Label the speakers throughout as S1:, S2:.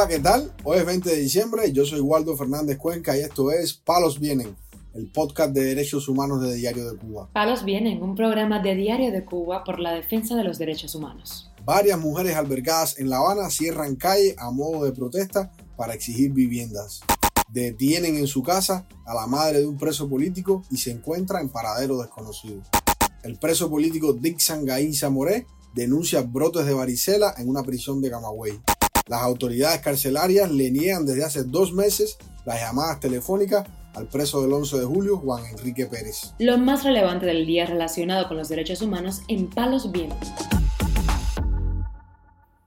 S1: Hola, ¿qué tal? Hoy es 20 de diciembre, yo soy Waldo Fernández Cuenca y esto es Palos Vienen, el podcast de derechos humanos de Diario de Cuba.
S2: Palos Vienen, un programa de Diario de Cuba por la defensa de los derechos humanos.
S1: Varias mujeres albergadas en La Habana cierran calle a modo de protesta para exigir viviendas. Detienen en su casa a la madre de un preso político y se encuentra en paradero desconocido. El preso político Dixon Gainza Moré denuncia brotes de varicela en una prisión de Camagüey. Las autoridades carcelarias le niegan desde hace dos meses las llamadas telefónicas al preso del 11 de julio, Juan Enrique Pérez.
S2: Lo más relevante del día relacionado con los derechos humanos en Palos Vientos.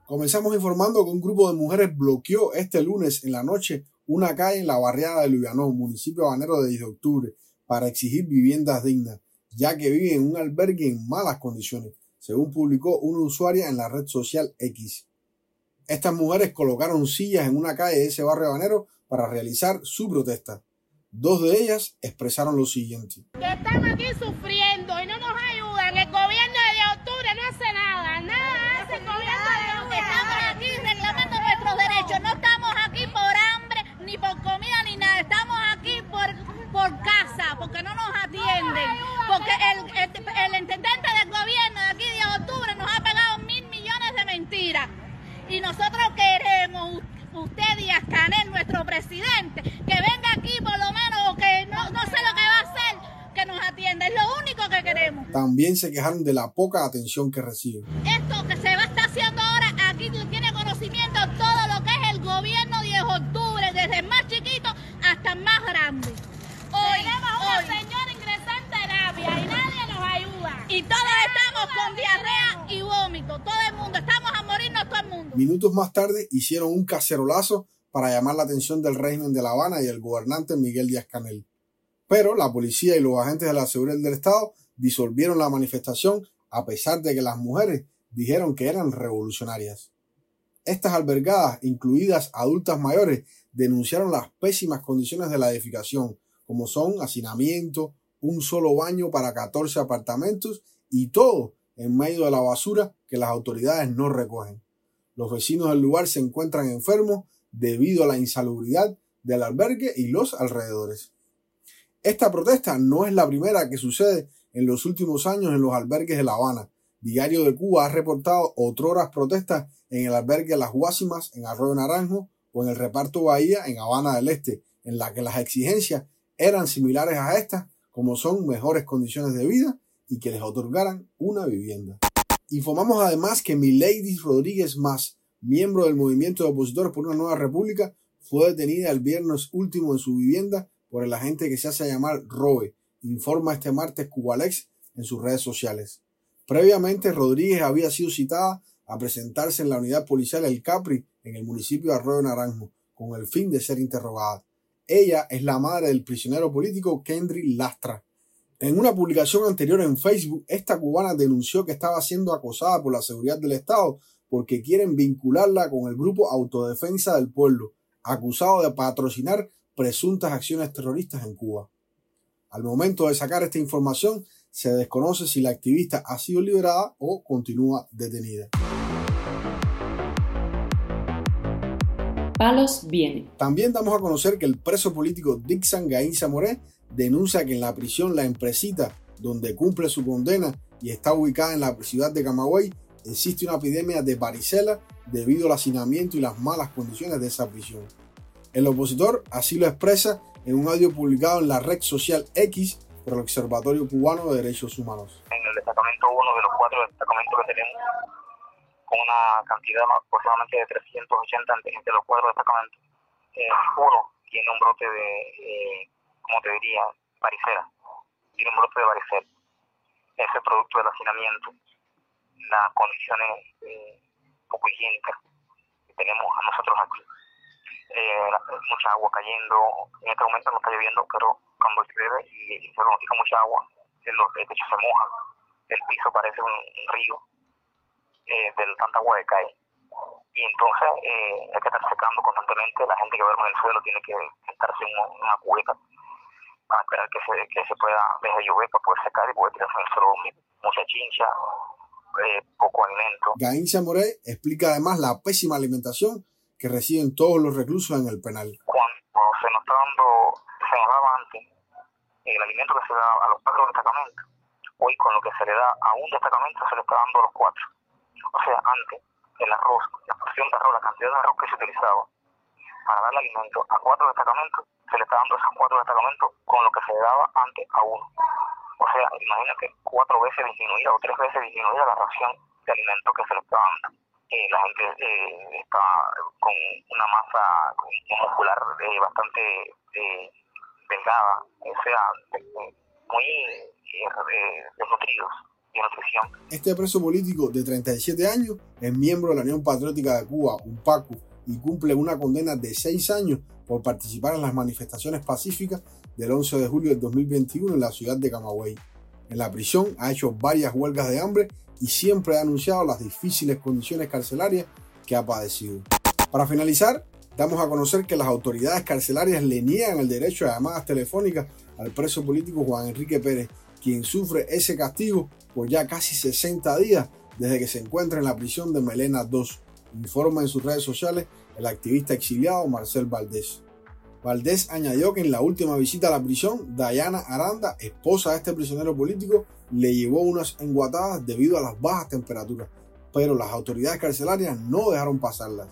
S1: Comenzamos informando que un grupo de mujeres bloqueó este lunes en la noche una calle en la barriada de Luyanón, municipio habanero de 10 de octubre, para exigir viviendas dignas, ya que viven en un albergue en malas condiciones, según publicó una usuaria en la red social X. Estas mujeres colocaron sillas en una calle de ese barrio habanero para realizar su protesta. Dos de ellas expresaron lo siguiente.
S3: Que estamos aquí sufriendo y no nos ayudan. El gobierno de octubre no hace nada. Nada hace el gobierno de octubre. Estamos aquí reclamando nuestros derechos. No estamos aquí por hambre, ni por comida, ni nada. Estamos aquí por, por casa, porque no nos atienden. Porque el, el, el intendente del gobierno de aquí de octubre nos ha pagado mil millones de mentiras. Y nosotros queremos, usted Díaz Canel, nuestro presidente, que venga aquí por lo menos, que no, no sé lo que va a hacer, que nos atienda. Es lo único que queremos.
S1: También se quejaron de la poca atención que reciben.
S3: Esto que se va a estar haciendo ahora, aquí tiene conocimiento todo lo que es el gobierno 10 de octubre, desde el más chiquito hasta el más grande. Hoy, Tenemos una hoy. señora ingresada en terapia y nadie nos ayuda. Y todos estamos con diarrea y vómito. Todo el mundo, estamos a morirnos todo el mundo.
S1: Minutos más tarde hicieron un cacerolazo para llamar la atención del régimen de La Habana y el gobernante Miguel Díaz Canel. Pero la policía y los agentes de la seguridad del Estado disolvieron la manifestación a pesar de que las mujeres dijeron que eran revolucionarias. Estas albergadas, incluidas adultas mayores, denunciaron las pésimas condiciones de la edificación, como son hacinamiento, un solo baño para 14 apartamentos y todo en medio de la basura que las autoridades no recogen. Los vecinos del lugar se encuentran enfermos debido a la insalubridad del albergue y los alrededores. Esta protesta no es la primera que sucede en los últimos años en los albergues de La Habana. Diario de Cuba ha reportado otroras protestas en el albergue Las Guásimas en Arroyo Naranjo o en el reparto Bahía en Habana del Este, en la que las exigencias eran similares a estas, como son mejores condiciones de vida y que les otorgaran una vivienda. Informamos además que Milady Rodríguez Más, miembro del movimiento de opositores por una nueva república, fue detenida el viernes último en su vivienda por el agente que se hace llamar Robe, informa este martes Cubalex en sus redes sociales. Previamente, Rodríguez había sido citada a presentarse en la unidad policial El Capri en el municipio de Arroyo Naranjo, con el fin de ser interrogada. Ella es la madre del prisionero político Kendry Lastra. En una publicación anterior en Facebook, esta cubana denunció que estaba siendo acosada por la seguridad del Estado porque quieren vincularla con el grupo Autodefensa del Pueblo, acusado de patrocinar presuntas acciones terroristas en Cuba. Al momento de sacar esta información, se desconoce si la activista ha sido liberada o continúa detenida.
S2: Palos viene.
S1: También damos a conocer que el preso político Dixon Gainza Moré denuncia que en la prisión La Empresita, donde cumple su condena y está ubicada en la ciudad de Camagüey, existe una epidemia de varicela debido al hacinamiento y las malas condiciones de esa prisión. El opositor así lo expresa en un audio publicado en la red social X por el Observatorio Cubano de Derechos Humanos.
S4: En el destacamento 1 de los cuatro destacamentos que tenemos, con una cantidad aproximadamente de 380 entre los cuatro destacamentos, eh, uno tiene un brote de, eh, como te diría, varicela. Tiene un brote de varicela. Ese producto del hacinamiento, las condiciones eh, poco higiénicas que tenemos a nosotros aquí. Eh, mucha agua cayendo, en este momento no está lloviendo, pero cuando llueve y, y se notifica mucha agua, los techos se mojan, el piso parece un, río eh, de tanta agua que cae. Y entonces eh, hay que estar secando constantemente, la gente que duerme en el suelo tiene que estarse en una, cubeta para esperar que se, que se pueda dejar de llover para poder secar y poder tirarse en el suelo mucha chincha, eh, poco alimento.
S1: Moré explica además la pésima alimentación que reciben todos los reclusos en el penal.
S4: Cuando se nos está dando, se nos daba antes el alimento que se da a los cuatro destacamentos, hoy con lo que se le da a un destacamento se le está dando a los cuatro. O sea, antes el arroz, la porción de arroz, la cantidad de arroz que se utilizaba para darle alimento a cuatro destacamentos, se le está dando a esos cuatro destacamentos con lo que se le daba antes a uno. O sea, imagínate cuatro veces disminuida o tres veces disminuida la ración de alimento que se le está dando. Eh, la gente eh, está con una masa muscular eh, bastante eh, delgada, o sea, muy desnutridos. De nutrición.
S1: Este preso político de 37 años es miembro de la Unión Patriótica de Cuba, UNPACU, y cumple una condena de 6 años por participar en las manifestaciones pacíficas del 11 de julio del 2021 en la ciudad de Camagüey. En la prisión ha hecho varias huelgas de hambre y siempre ha anunciado las difíciles condiciones carcelarias que ha padecido. Para finalizar, damos a conocer que las autoridades carcelarias le niegan el derecho a llamadas telefónicas al preso político Juan Enrique Pérez, quien sufre ese castigo por ya casi 60 días desde que se encuentra en la prisión de Melena 2, informa en sus redes sociales el activista exiliado Marcel Valdés. Valdés añadió que en la última visita a la prisión, Dayana Aranda, esposa de este prisionero político, le llevó unas enguatadas debido a las bajas temperaturas, pero las autoridades carcelarias no dejaron pasarlas.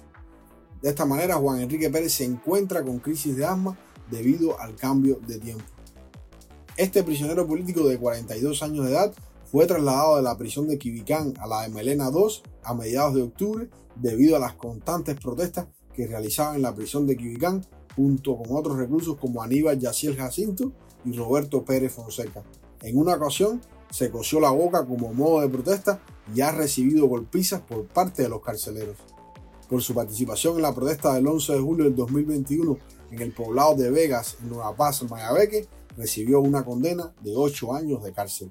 S1: De esta manera, Juan Enrique Pérez se encuentra con crisis de asma debido al cambio de tiempo. Este prisionero político de 42 años de edad fue trasladado de la prisión de Quibicán a la de Melena II a mediados de octubre debido a las constantes protestas que realizaban en la prisión de Quibicán junto con otros reclusos como Aníbal Yaciel Jacinto y Roberto Pérez Fonseca. En una ocasión se cosió la boca como modo de protesta y ha recibido golpizas por parte de los carceleros. Por su participación en la protesta del 11 de julio del 2021 en el poblado de Vegas, en Nueva Paz, Mayabeque, recibió una condena de 8 años de cárcel.